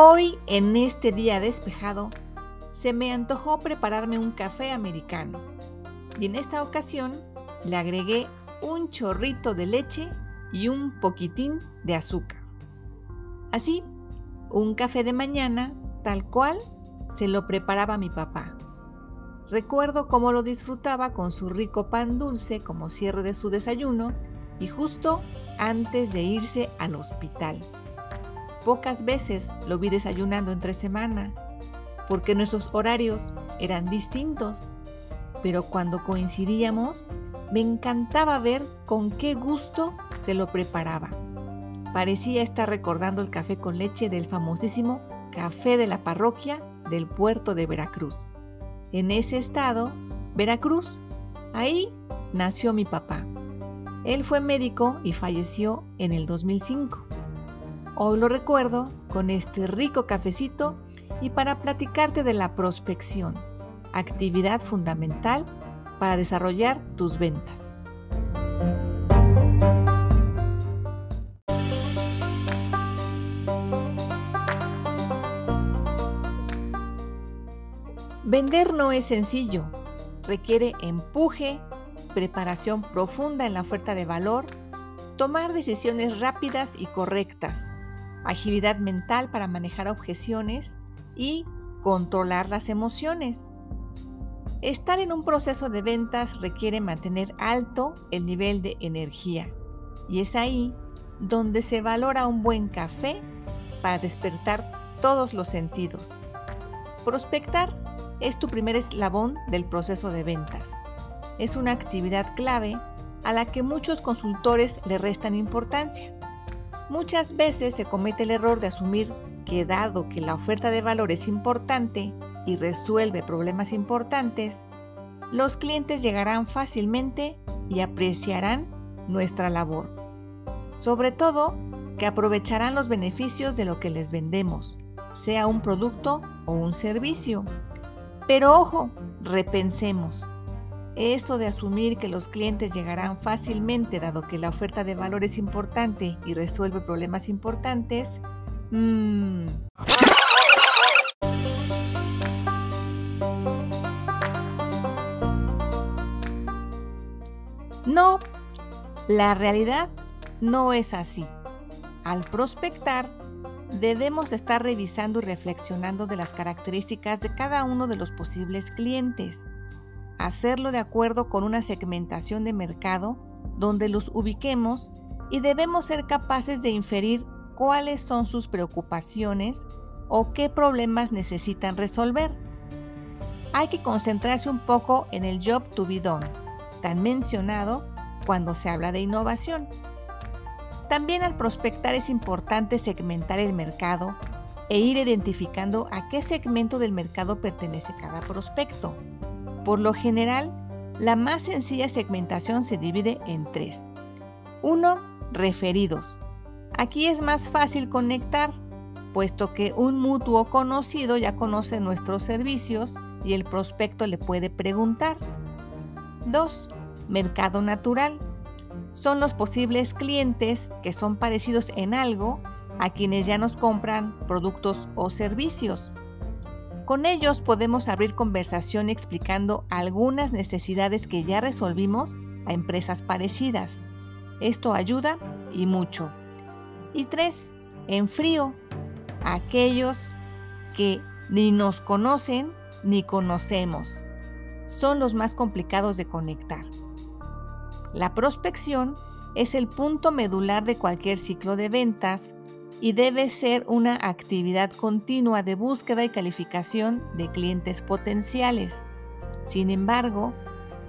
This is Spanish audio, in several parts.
Hoy, en este día despejado, se me antojó prepararme un café americano y en esta ocasión le agregué un chorrito de leche y un poquitín de azúcar. Así, un café de mañana tal cual se lo preparaba mi papá. Recuerdo cómo lo disfrutaba con su rico pan dulce como cierre de su desayuno y justo antes de irse al hospital. Pocas veces lo vi desayunando entre semana, porque nuestros horarios eran distintos, pero cuando coincidíamos, me encantaba ver con qué gusto se lo preparaba. Parecía estar recordando el café con leche del famosísimo café de la parroquia del puerto de Veracruz. En ese estado, Veracruz, ahí nació mi papá. Él fue médico y falleció en el 2005. Hoy lo recuerdo con este rico cafecito y para platicarte de la prospección, actividad fundamental para desarrollar tus ventas. Vender no es sencillo, requiere empuje, preparación profunda en la oferta de valor, tomar decisiones rápidas y correctas, agilidad mental para manejar objeciones y controlar las emociones. Estar en un proceso de ventas requiere mantener alto el nivel de energía y es ahí donde se valora un buen café para despertar todos los sentidos. Prospectar es tu primer eslabón del proceso de ventas. Es una actividad clave a la que muchos consultores le restan importancia. Muchas veces se comete el error de asumir que dado que la oferta de valor es importante y resuelve problemas importantes, los clientes llegarán fácilmente y apreciarán nuestra labor. Sobre todo, que aprovecharán los beneficios de lo que les vendemos, sea un producto o un servicio. Pero ojo, repensemos. Eso de asumir que los clientes llegarán fácilmente dado que la oferta de valor es importante y resuelve problemas importantes, mmm. No, la realidad no es así. Al prospectar, debemos estar revisando y reflexionando de las características de cada uno de los posibles clientes hacerlo de acuerdo con una segmentación de mercado donde los ubiquemos y debemos ser capaces de inferir cuáles son sus preocupaciones o qué problemas necesitan resolver. Hay que concentrarse un poco en el job to be done, tan mencionado cuando se habla de innovación. También al prospectar es importante segmentar el mercado e ir identificando a qué segmento del mercado pertenece cada prospecto. Por lo general, la más sencilla segmentación se divide en tres. Uno, referidos. Aquí es más fácil conectar, puesto que un mutuo conocido ya conoce nuestros servicios y el prospecto le puede preguntar. 2. Mercado natural. Son los posibles clientes que son parecidos en algo a quienes ya nos compran productos o servicios. Con ellos podemos abrir conversación explicando algunas necesidades que ya resolvimos a empresas parecidas. Esto ayuda y mucho. Y tres, en frío, aquellos que ni nos conocen ni conocemos. Son los más complicados de conectar. La prospección es el punto medular de cualquier ciclo de ventas y debe ser una actividad continua de búsqueda y calificación de clientes potenciales. Sin embargo,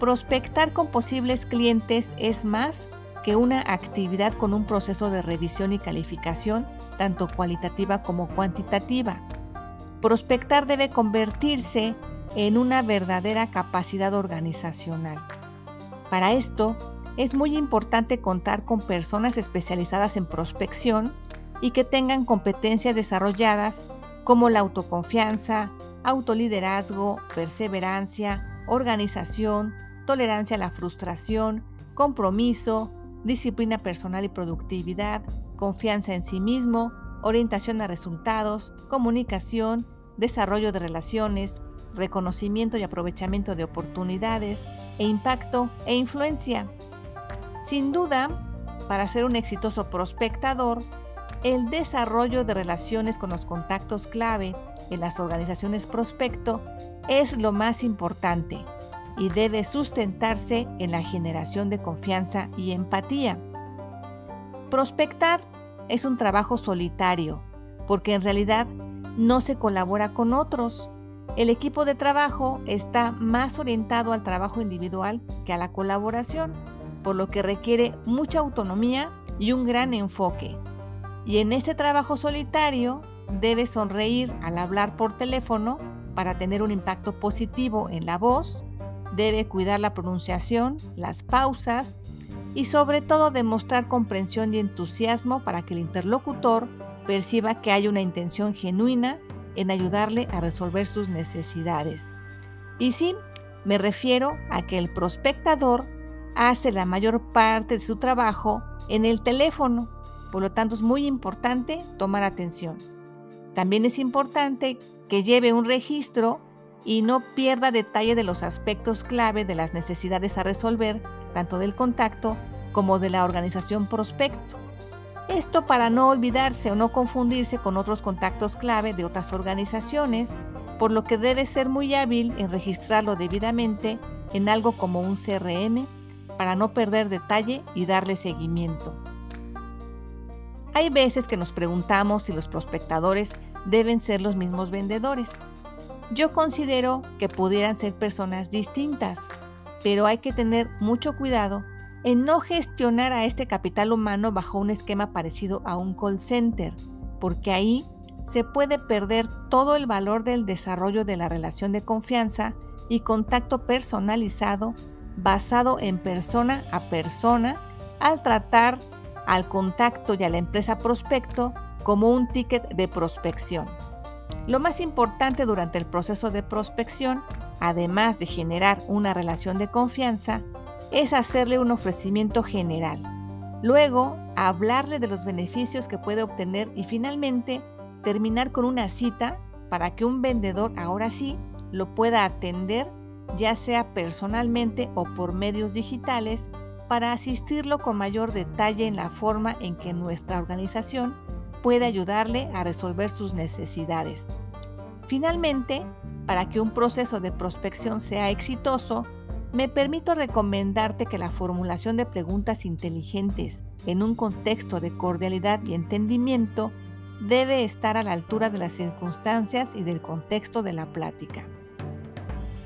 prospectar con posibles clientes es más que una actividad con un proceso de revisión y calificación tanto cualitativa como cuantitativa. prospectar debe convertirse en una verdadera capacidad organizacional. Para esto, es muy importante contar con personas especializadas en prospección y que tengan competencias desarrolladas como la autoconfianza, autoliderazgo, perseverancia, organización, tolerancia a la frustración, compromiso, disciplina personal y productividad, confianza en sí mismo, orientación a resultados, comunicación, desarrollo de relaciones, reconocimiento y aprovechamiento de oportunidades, e impacto e influencia. Sin duda, para ser un exitoso prospectador, el desarrollo de relaciones con los contactos clave en las organizaciones prospecto es lo más importante y debe sustentarse en la generación de confianza y empatía. Prospectar es un trabajo solitario, porque en realidad no se colabora con otros. El equipo de trabajo está más orientado al trabajo individual que a la colaboración, por lo que requiere mucha autonomía y un gran enfoque. Y en este trabajo solitario debe sonreír al hablar por teléfono para tener un impacto positivo en la voz, debe cuidar la pronunciación, las pausas y sobre todo demostrar comprensión y entusiasmo para que el interlocutor perciba que hay una intención genuina en ayudarle a resolver sus necesidades. Y sí, me refiero a que el prospectador hace la mayor parte de su trabajo en el teléfono, por lo tanto es muy importante tomar atención. También es importante que lleve un registro y no pierda detalle de los aspectos clave de las necesidades a resolver, tanto del contacto como de la organización prospecto. Esto para no olvidarse o no confundirse con otros contactos clave de otras organizaciones, por lo que debe ser muy hábil en registrarlo debidamente en algo como un CRM para no perder detalle y darle seguimiento. Hay veces que nos preguntamos si los prospectadores deben ser los mismos vendedores. Yo considero que pudieran ser personas distintas, pero hay que tener mucho cuidado en no gestionar a este capital humano bajo un esquema parecido a un call center, porque ahí se puede perder todo el valor del desarrollo de la relación de confianza y contacto personalizado basado en persona a persona al tratar al contacto y a la empresa prospecto como un ticket de prospección. Lo más importante durante el proceso de prospección, además de generar una relación de confianza, es hacerle un ofrecimiento general. Luego, hablarle de los beneficios que puede obtener y finalmente terminar con una cita para que un vendedor ahora sí lo pueda atender, ya sea personalmente o por medios digitales, para asistirlo con mayor detalle en la forma en que nuestra organización puede ayudarle a resolver sus necesidades. Finalmente, para que un proceso de prospección sea exitoso, me permito recomendarte que la formulación de preguntas inteligentes en un contexto de cordialidad y entendimiento debe estar a la altura de las circunstancias y del contexto de la plática.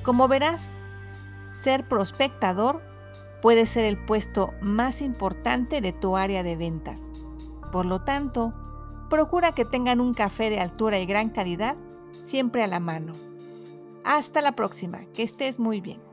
Como verás, ser prospectador puede ser el puesto más importante de tu área de ventas. Por lo tanto, procura que tengan un café de altura y gran calidad siempre a la mano. Hasta la próxima, que estés muy bien.